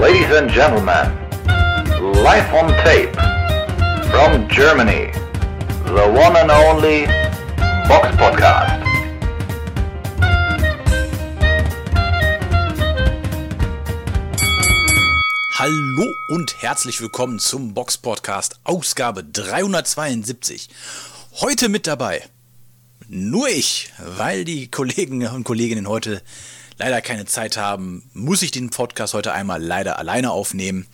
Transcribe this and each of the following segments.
Ladies and gentlemen, live on tape from Germany, the one and only Box Podcast. Hallo und herzlich willkommen zum Box Podcast Ausgabe 372. Heute mit dabei nur ich, weil die Kollegen und Kolleginnen heute leider keine Zeit haben, muss ich den Podcast heute einmal leider alleine aufnehmen.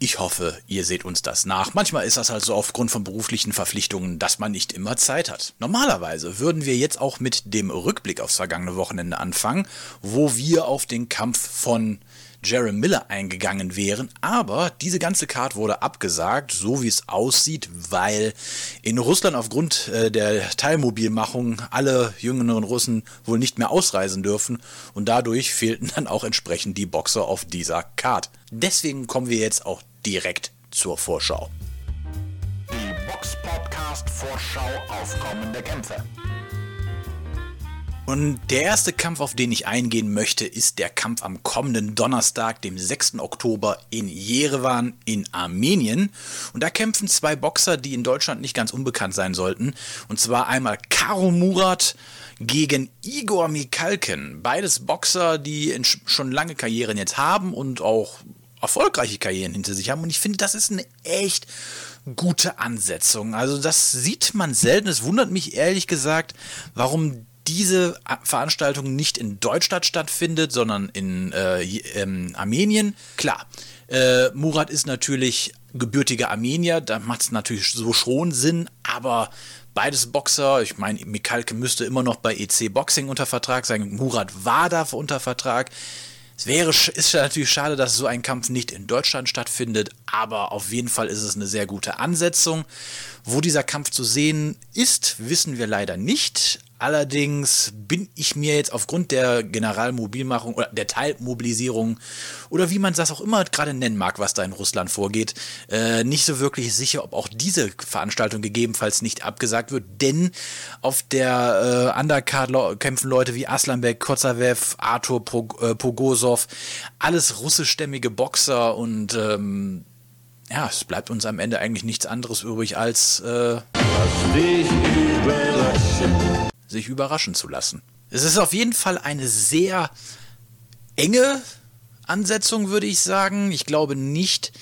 Ich hoffe, ihr seht uns das nach. Manchmal ist das halt so aufgrund von beruflichen Verpflichtungen, dass man nicht immer Zeit hat. Normalerweise würden wir jetzt auch mit dem Rückblick aufs vergangene Wochenende anfangen, wo wir auf den Kampf von Jerry Miller eingegangen wären, aber diese ganze Card wurde abgesagt, so wie es aussieht, weil in Russland aufgrund äh, der Teilmobilmachung alle jüngeren Russen wohl nicht mehr ausreisen dürfen und dadurch fehlten dann auch entsprechend die Boxer auf dieser Card. Deswegen kommen wir jetzt auch direkt zur Vorschau. Die Box Podcast Vorschau auf kommende Kämpfe. Und der erste Kampf, auf den ich eingehen möchte, ist der Kampf am kommenden Donnerstag, dem 6. Oktober in Jerewan in Armenien. Und da kämpfen zwei Boxer, die in Deutschland nicht ganz unbekannt sein sollten. Und zwar einmal Karo Murat gegen Igor Mikalken. Beides Boxer, die schon lange Karrieren jetzt haben und auch erfolgreiche Karrieren hinter sich haben. Und ich finde, das ist eine echt gute Ansetzung. Also das sieht man selten. Es wundert mich ehrlich gesagt, warum diese Veranstaltung nicht in Deutschland stattfindet, sondern in äh, ähm, Armenien. Klar, äh, Murat ist natürlich gebürtiger Armenier, da macht es natürlich so schon Sinn, aber beides Boxer, ich meine, Mikalke müsste immer noch bei EC Boxing unter Vertrag sein, Murat war da unter Vertrag. Es wäre, ist natürlich schade, dass so ein Kampf nicht in Deutschland stattfindet, aber auf jeden Fall ist es eine sehr gute Ansetzung. Wo dieser Kampf zu sehen ist, wissen wir leider nicht. Allerdings bin ich mir jetzt aufgrund der Generalmobilmachung oder der Teilmobilisierung oder wie man das auch immer gerade nennen mag, was da in Russland vorgeht, äh, nicht so wirklich sicher, ob auch diese Veranstaltung gegebenenfalls nicht abgesagt wird, denn auf der äh, Undercard kämpfen Leute wie Aslanbek, Kozavev, Artur äh, Pogosov, alles russischstämmige Boxer und ähm, ja, es bleibt uns am Ende eigentlich nichts anderes übrig als äh, sich überraschen zu lassen. Es ist auf jeden Fall eine sehr enge Ansetzung, würde ich sagen. Ich glaube nicht,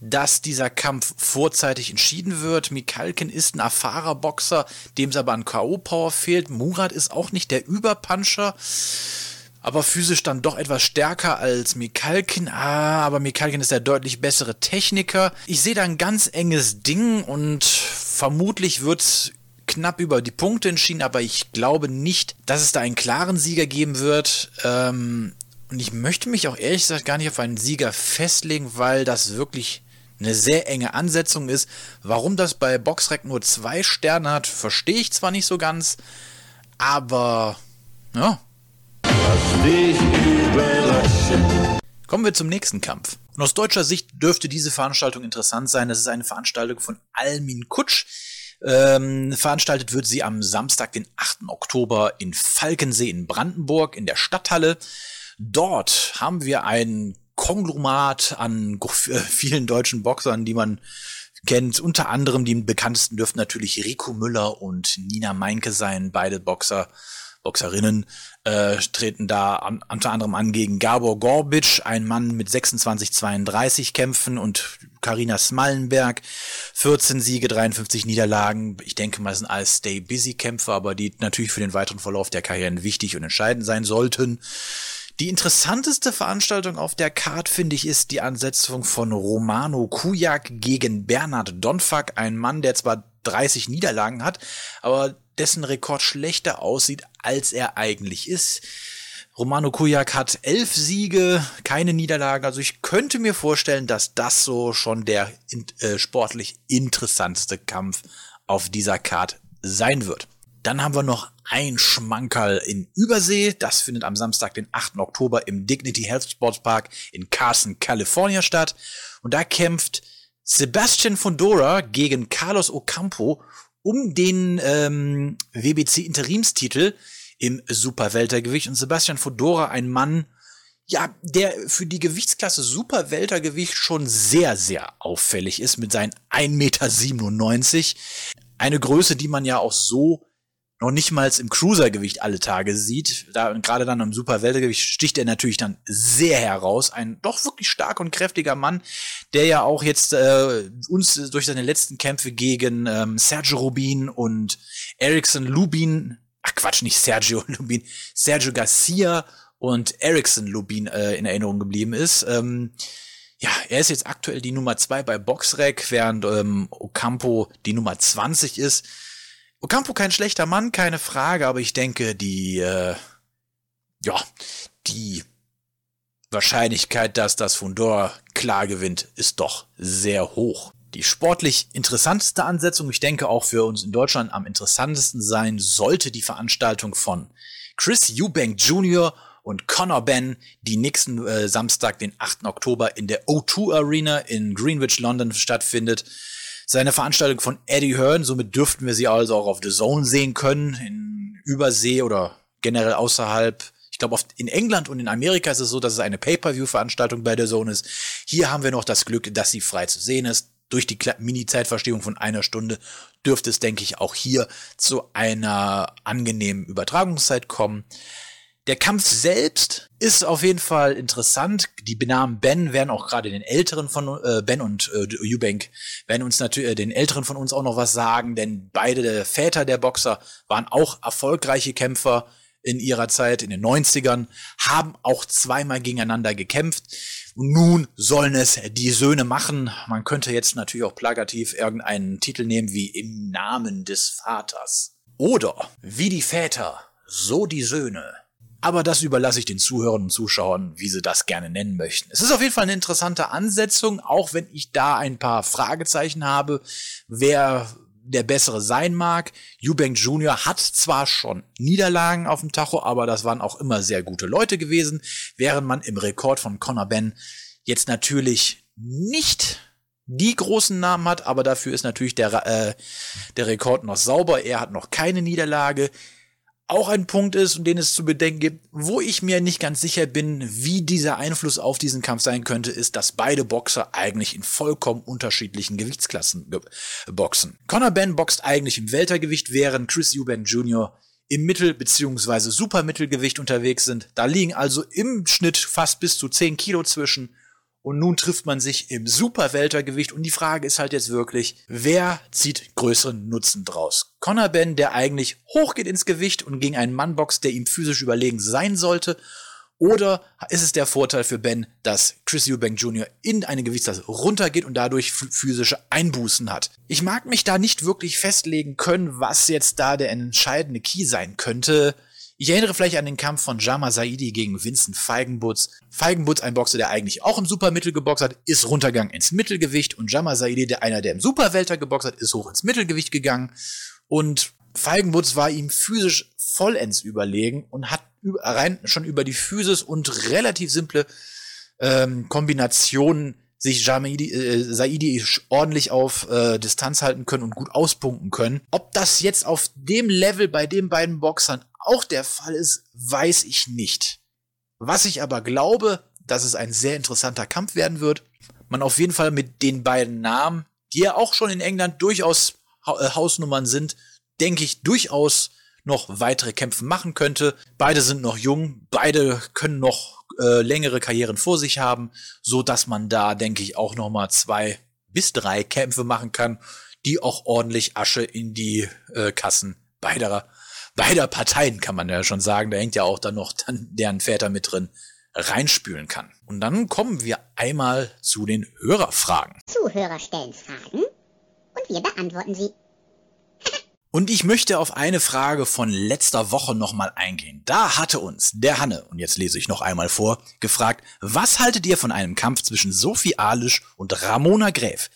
dass dieser Kampf vorzeitig entschieden wird. Mikalkin ist ein erfahrener Boxer, dem es aber an K.O.-Power fehlt. Murat ist auch nicht der Überpuncher, aber physisch dann doch etwas stärker als Mikalkin. Ah, aber Mikalkin ist der deutlich bessere Techniker. Ich sehe da ein ganz enges Ding und vermutlich wird es knapp über die Punkte entschieden, aber ich glaube nicht, dass es da einen klaren Sieger geben wird. Ähm, und ich möchte mich auch ehrlich gesagt gar nicht auf einen Sieger festlegen, weil das wirklich eine sehr enge Ansetzung ist. Warum das bei Boxrec nur zwei Sterne hat, verstehe ich zwar nicht so ganz, aber ja. Kommen wir zum nächsten Kampf. Und aus deutscher Sicht dürfte diese Veranstaltung interessant sein. Das ist eine Veranstaltung von Almin Kutsch. Ähm, veranstaltet wird sie am Samstag, den 8. Oktober in Falkensee in Brandenburg in der Stadthalle. Dort haben wir ein Konglomerat an vielen deutschen Boxern, die man kennt. Unter anderem die bekanntesten dürften natürlich Rico Müller und Nina Meinke sein, beide Boxer Boxerinnen äh, treten da an, unter anderem an gegen Gabor Gorbic, ein Mann mit 26-32 Kämpfen und Karina Smallenberg, 14 Siege, 53 Niederlagen. Ich denke mal, das sind alles Stay-Busy-Kämpfer, aber die natürlich für den weiteren Verlauf der Karrieren wichtig und entscheidend sein sollten. Die interessanteste Veranstaltung auf der Card, finde ich, ist die Ansetzung von Romano Kujak gegen Bernhard Donfak, ein Mann, der zwar 30 Niederlagen hat, aber dessen Rekord schlechter aussieht, als er eigentlich ist. Romano Kujak hat elf Siege, keine Niederlagen. Also ich könnte mir vorstellen, dass das so schon der äh, sportlich interessanteste Kampf auf dieser Card sein wird. Dann haben wir noch ein Schmankerl in Übersee. Das findet am Samstag, den 8. Oktober im Dignity Health Sports Park in Carson, California statt. Und da kämpft Sebastian Fondora gegen Carlos Ocampo um den ähm, WBC Interimstitel im Superweltergewicht und Sebastian Fodora, ein Mann, ja, der für die Gewichtsklasse Superweltergewicht schon sehr, sehr auffällig ist mit seinen 1,97 Meter. Eine Größe, die man ja auch so noch nicht mal im Cruisergewicht alle Tage sieht. Da, gerade dann im Superweltergewicht sticht er natürlich dann sehr heraus. Ein doch wirklich stark und kräftiger Mann, der ja auch jetzt äh, uns durch seine letzten Kämpfe gegen ähm, Sergio Rubin und Ericsson Lubin, ach Quatsch, nicht Sergio Lubin, Sergio Garcia und Ericsson Lubin äh, in Erinnerung geblieben ist. Ähm, ja, er ist jetzt aktuell die Nummer zwei bei Boxrec, während ähm, Ocampo die Nummer 20 ist. Ocampo kein schlechter Mann, keine Frage, aber ich denke, die, äh, ja, die Wahrscheinlichkeit, dass das Fundor klar gewinnt, ist doch sehr hoch. Die sportlich interessanteste Ansetzung, ich denke auch für uns in Deutschland am interessantesten sein, sollte die Veranstaltung von Chris Eubank Jr. und Conor Ben, die nächsten äh, Samstag, den 8. Oktober in der O2 Arena in Greenwich, London stattfindet seine Veranstaltung von Eddie Hearn. Somit dürften wir sie also auch auf The Zone sehen können, in Übersee oder generell außerhalb. Ich glaube, in England und in Amerika ist es so, dass es eine Pay-per-view-Veranstaltung bei The Zone ist. Hier haben wir noch das Glück, dass sie frei zu sehen ist. Durch die Mini-Zeitverstehung von einer Stunde dürfte es, denke ich, auch hier zu einer angenehmen Übertragungszeit kommen. Der Kampf selbst ist auf jeden Fall interessant. Die Benamen Ben werden auch gerade den Älteren von äh, Ben und äh, Eubank werden uns natürlich äh, den Älteren von uns auch noch was sagen, denn beide Väter der Boxer waren auch erfolgreiche Kämpfer in ihrer Zeit in den 90ern, haben auch zweimal gegeneinander gekämpft. Und nun sollen es die Söhne machen. Man könnte jetzt natürlich auch plakativ irgendeinen Titel nehmen wie Im Namen des Vaters. Oder wie die Väter, so die Söhne. Aber das überlasse ich den Zuhörern und Zuschauern, wie sie das gerne nennen möchten. Es ist auf jeden Fall eine interessante Ansetzung, auch wenn ich da ein paar Fragezeichen habe, wer der bessere sein mag. Eubank Jr. hat zwar schon Niederlagen auf dem Tacho, aber das waren auch immer sehr gute Leute gewesen, während man im Rekord von Conor Ben jetzt natürlich nicht die großen Namen hat, aber dafür ist natürlich der, äh, der Rekord noch sauber. Er hat noch keine Niederlage auch ein Punkt ist und den es zu bedenken gibt, wo ich mir nicht ganz sicher bin, wie dieser Einfluss auf diesen Kampf sein könnte, ist, dass beide Boxer eigentlich in vollkommen unterschiedlichen Gewichtsklassen boxen. Conor Ben boxt eigentlich im Weltergewicht, während Chris Eubank Jr. im Mittel- bzw. Supermittelgewicht unterwegs sind. Da liegen also im Schnitt fast bis zu 10 Kilo zwischen und nun trifft man sich im Superweltergewicht und die Frage ist halt jetzt wirklich, wer zieht größeren Nutzen draus? Conor Ben, der eigentlich hochgeht ins Gewicht und gegen einen Mann boxt, der ihm physisch überlegen sein sollte, oder ist es der Vorteil für Ben, dass Chris Eubank Jr. in eine Gewichtsklasse runtergeht und dadurch physische Einbußen hat? Ich mag mich da nicht wirklich festlegen können, was jetzt da der entscheidende Key sein könnte. Ich erinnere vielleicht an den Kampf von Jama Saidi gegen Vincent Feigenbutz. Feigenbutz, ein Boxer, der eigentlich auch im Supermittel geboxt hat, ist runtergegangen ins Mittelgewicht und Jama Saidi, der einer, der im Superwelter geboxt hat, ist hoch ins Mittelgewicht gegangen und Feigenbutz war ihm physisch vollends überlegen und hat rein schon über die Physis und relativ simple ähm, Kombinationen sich Jamidi, äh, Saidi ordentlich auf äh, Distanz halten können und gut auspunkten können. Ob das jetzt auf dem Level bei den beiden Boxern auch der Fall ist, weiß ich nicht. Was ich aber glaube, dass es ein sehr interessanter Kampf werden wird. Man auf jeden Fall mit den beiden Namen, die ja auch schon in England durchaus ha äh, Hausnummern sind, denke ich durchaus noch weitere Kämpfe machen könnte. Beide sind noch jung, beide können noch äh, längere Karrieren vor sich haben, so dass man da denke ich auch noch mal zwei bis drei Kämpfe machen kann, die auch ordentlich Asche in die äh, Kassen beider beider Parteien, kann man ja schon sagen, da hängt ja auch dann noch dann deren Väter mit drin, reinspülen kann. Und dann kommen wir einmal zu den Hörerfragen. Zuhörer stellen Fragen und wir beantworten sie. Und ich möchte auf eine Frage von letzter Woche nochmal eingehen. Da hatte uns der Hanne, und jetzt lese ich noch einmal vor, gefragt, was haltet ihr von einem Kampf zwischen Sophie Alisch und Ramona Gräf?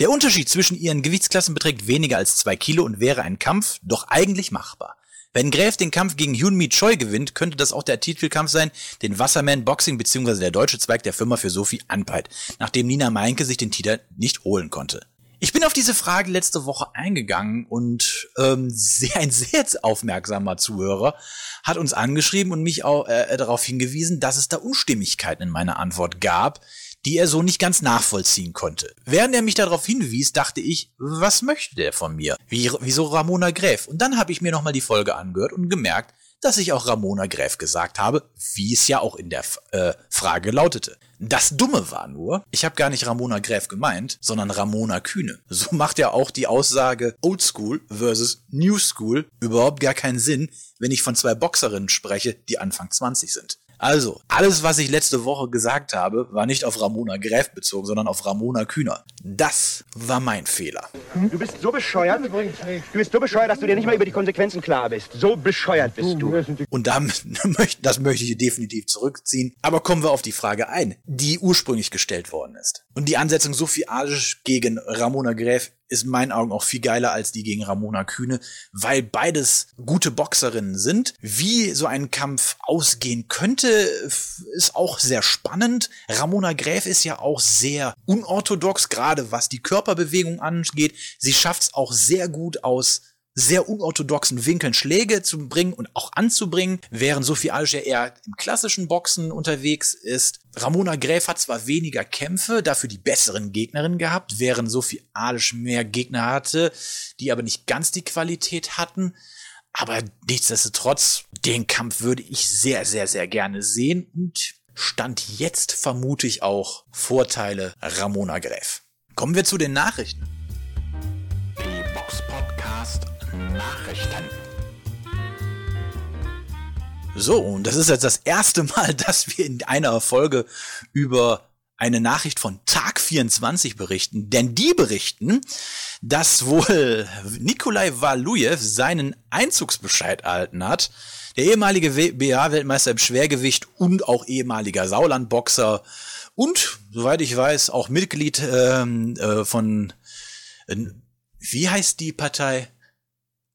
Der Unterschied zwischen ihren Gewichtsklassen beträgt weniger als zwei Kilo und wäre ein Kampf doch eigentlich machbar. Wenn Gräf den Kampf gegen Hyunmi Choi gewinnt, könnte das auch der Titelkampf sein, den Wasserman Boxing bzw. der deutsche Zweig der Firma für Sophie anpeilt, nachdem Nina Meinke sich den Titel nicht holen konnte. Ich bin auf diese Frage letzte Woche eingegangen und ähm, sehr, ein sehr aufmerksamer Zuhörer hat uns angeschrieben und mich auch äh, darauf hingewiesen, dass es da Unstimmigkeiten in meiner Antwort gab, die er so nicht ganz nachvollziehen konnte. Während er mich darauf hinwies, dachte ich, was möchte der von mir? Wie, wieso Ramona Gräf? Und dann habe ich mir nochmal die Folge angehört und gemerkt, dass ich auch Ramona Gräf gesagt habe, wie es ja auch in der äh, Frage lautete. Das Dumme war nur, ich habe gar nicht Ramona Gräf gemeint, sondern Ramona Kühne. So macht ja auch die Aussage Old School versus New School überhaupt gar keinen Sinn, wenn ich von zwei Boxerinnen spreche, die Anfang 20 sind. Also, alles, was ich letzte Woche gesagt habe, war nicht auf Ramona Gräf bezogen, sondern auf Ramona Kühner. Das war mein Fehler. Du bist so bescheuert. Du bist so bescheuert, dass du dir nicht mal über die Konsequenzen klar bist. So bescheuert bist du. Und das möchte ich definitiv zurückziehen. Aber kommen wir auf die Frage ein, die ursprünglich gestellt worden ist. Und die Ansetzung Sophie Adisch gegen Ramona Gräf ist in meinen Augen auch viel geiler als die gegen Ramona Kühne, weil beides gute Boxerinnen sind. Wie so ein Kampf ausgehen könnte, ist auch sehr spannend. Ramona Gräf ist ja auch sehr unorthodox, gerade was die Körperbewegung angeht. Sie schafft es auch sehr gut aus sehr unorthodoxen Winkeln Schläge zu bringen und auch anzubringen, während Sophie Alger eher im klassischen Boxen unterwegs ist. Ramona Gräf hat zwar weniger Kämpfe, dafür die besseren Gegnerinnen gehabt, während Sophie Alisch mehr Gegner hatte, die aber nicht ganz die Qualität hatten. Aber nichtsdestotrotz, den Kampf würde ich sehr, sehr, sehr gerne sehen und Stand jetzt vermute ich auch Vorteile Ramona Gräf. Kommen wir zu den Nachrichten. Nachrichten. So, und das ist jetzt das erste Mal, dass wir in einer Folge über eine Nachricht von Tag 24 berichten, denn die berichten, dass wohl Nikolai Walujew seinen Einzugsbescheid erhalten hat. Der ehemalige BA-Weltmeister im Schwergewicht und auch ehemaliger Saulandboxer und, soweit ich weiß, auch Mitglied ähm, äh, von, äh, wie heißt die Partei?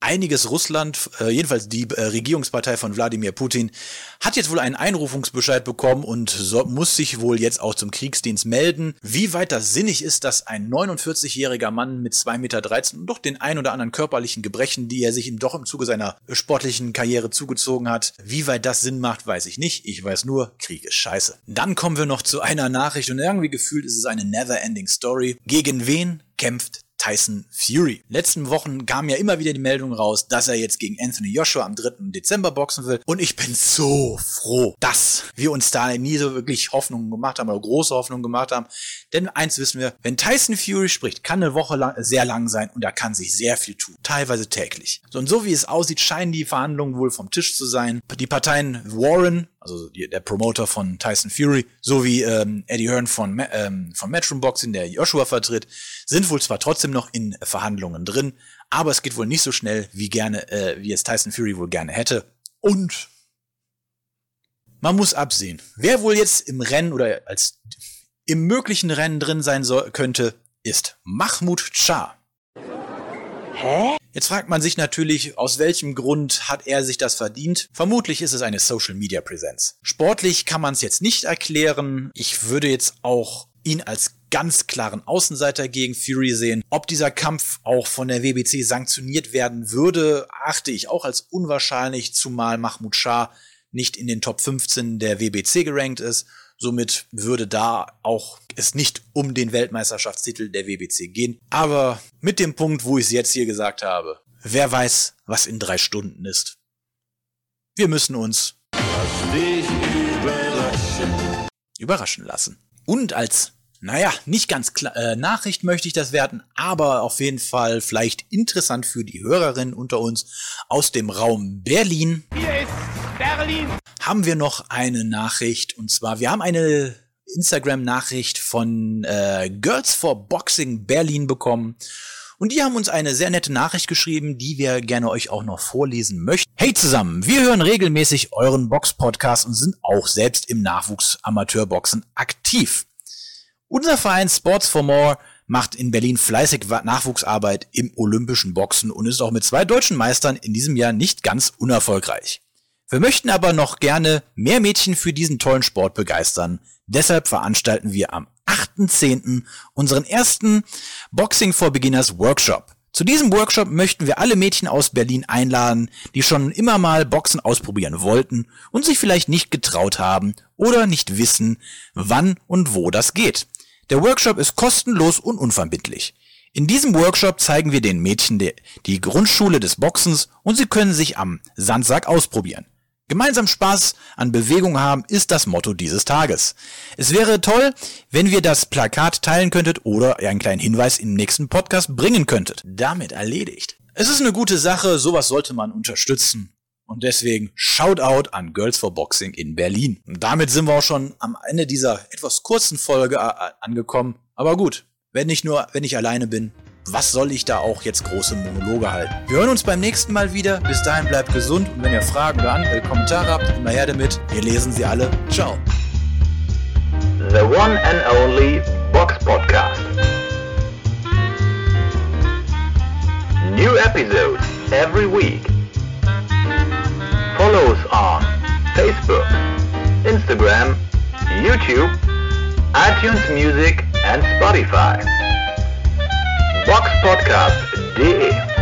Einiges Russland, äh, jedenfalls die äh, Regierungspartei von Wladimir Putin, hat jetzt wohl einen Einrufungsbescheid bekommen und so, muss sich wohl jetzt auch zum Kriegsdienst melden. Wie weit das sinnig ist, dass ein 49-jähriger Mann mit 2,13 Meter und doch den ein oder anderen körperlichen Gebrechen, die er sich ihm doch im Zuge seiner sportlichen Karriere zugezogen hat, wie weit das Sinn macht, weiß ich nicht. Ich weiß nur, Krieg ist scheiße. Dann kommen wir noch zu einer Nachricht und irgendwie gefühlt ist es eine never-ending Story. Gegen wen kämpft Tyson Fury. Letzten Wochen kam ja immer wieder die Meldung raus, dass er jetzt gegen Anthony Joshua am 3. Dezember boxen will. Und ich bin so froh, dass wir uns da nie so wirklich Hoffnungen gemacht haben oder große Hoffnungen gemacht haben. Denn eins wissen wir, wenn Tyson Fury spricht, kann eine Woche lang, sehr lang sein und da kann sich sehr viel tun. Teilweise täglich. So, und so wie es aussieht, scheinen die Verhandlungen wohl vom Tisch zu sein. Die Parteien Warren, also der Promoter von Tyson Fury, sowie ähm, Eddie Hearn von, ähm, von Matchroom Boxing, der Joshua vertritt, sind wohl zwar trotzdem noch in Verhandlungen drin, aber es geht wohl nicht so schnell, wie gerne, äh, wie es Tyson Fury wohl gerne hätte. Und man muss absehen, wer wohl jetzt im Rennen oder als im möglichen Rennen drin sein soll, könnte, ist Mahmoud Shah. Hä? Jetzt fragt man sich natürlich, aus welchem Grund hat er sich das verdient? Vermutlich ist es eine Social Media Präsenz. Sportlich kann man es jetzt nicht erklären. Ich würde jetzt auch ihn als ganz klaren Außenseiter gegen Fury sehen. Ob dieser Kampf auch von der WBC sanktioniert werden würde, achte ich auch als unwahrscheinlich, zumal Mahmoud Shah nicht in den Top 15 der WBC gerankt ist. Somit würde da auch es nicht um den Weltmeisterschaftstitel der WBC gehen. Aber mit dem Punkt, wo ich es jetzt hier gesagt habe, wer weiß, was in drei Stunden ist. Wir müssen uns überraschen. überraschen lassen. Und als naja, nicht ganz klar. Äh, Nachricht möchte ich das werten, aber auf jeden Fall vielleicht interessant für die Hörerinnen unter uns aus dem Raum Berlin. Hier ist Berlin. Haben wir noch eine Nachricht und zwar, wir haben eine Instagram-Nachricht von äh, Girls for Boxing Berlin bekommen. Und die haben uns eine sehr nette Nachricht geschrieben, die wir gerne euch auch noch vorlesen möchten. Hey zusammen, wir hören regelmäßig euren Box-Podcast und sind auch selbst im Nachwuchs Amateurboxen aktiv. Unser Verein Sports for More macht in Berlin fleißig Nachwuchsarbeit im olympischen Boxen und ist auch mit zwei deutschen Meistern in diesem Jahr nicht ganz unerfolgreich. Wir möchten aber noch gerne mehr Mädchen für diesen tollen Sport begeistern. Deshalb veranstalten wir am 8.10. unseren ersten Boxing for Beginners Workshop. Zu diesem Workshop möchten wir alle Mädchen aus Berlin einladen, die schon immer mal Boxen ausprobieren wollten und sich vielleicht nicht getraut haben oder nicht wissen, wann und wo das geht. Der Workshop ist kostenlos und unverbindlich. In diesem Workshop zeigen wir den Mädchen die, Grundschule des Boxens und sie können sich am Sandsack ausprobieren. Gemeinsam Spaß an Bewegung haben ist das Motto dieses Tages. Es wäre toll, wenn wir das Plakat teilen könntet oder einen kleinen Hinweis im nächsten Podcast bringen könntet. Damit erledigt. Es ist eine gute Sache, sowas sollte man unterstützen. Und deswegen Shoutout an Girls for Boxing in Berlin. Und damit sind wir auch schon am Ende dieser etwas kurzen Folge äh, angekommen. Aber gut, wenn ich nur, wenn ich alleine bin, was soll ich da auch jetzt große Monologe halten? Wir hören uns beim nächsten Mal wieder. Bis dahin bleibt gesund und wenn ihr Fragen oder andere Kommentare habt, immer her damit. Wir lesen sie alle. Ciao. The one and only Box Podcast. New episodes every week. Follow us on Facebook, Instagram, YouTube, iTunes Music and Spotify. box podcast boxpodcast.de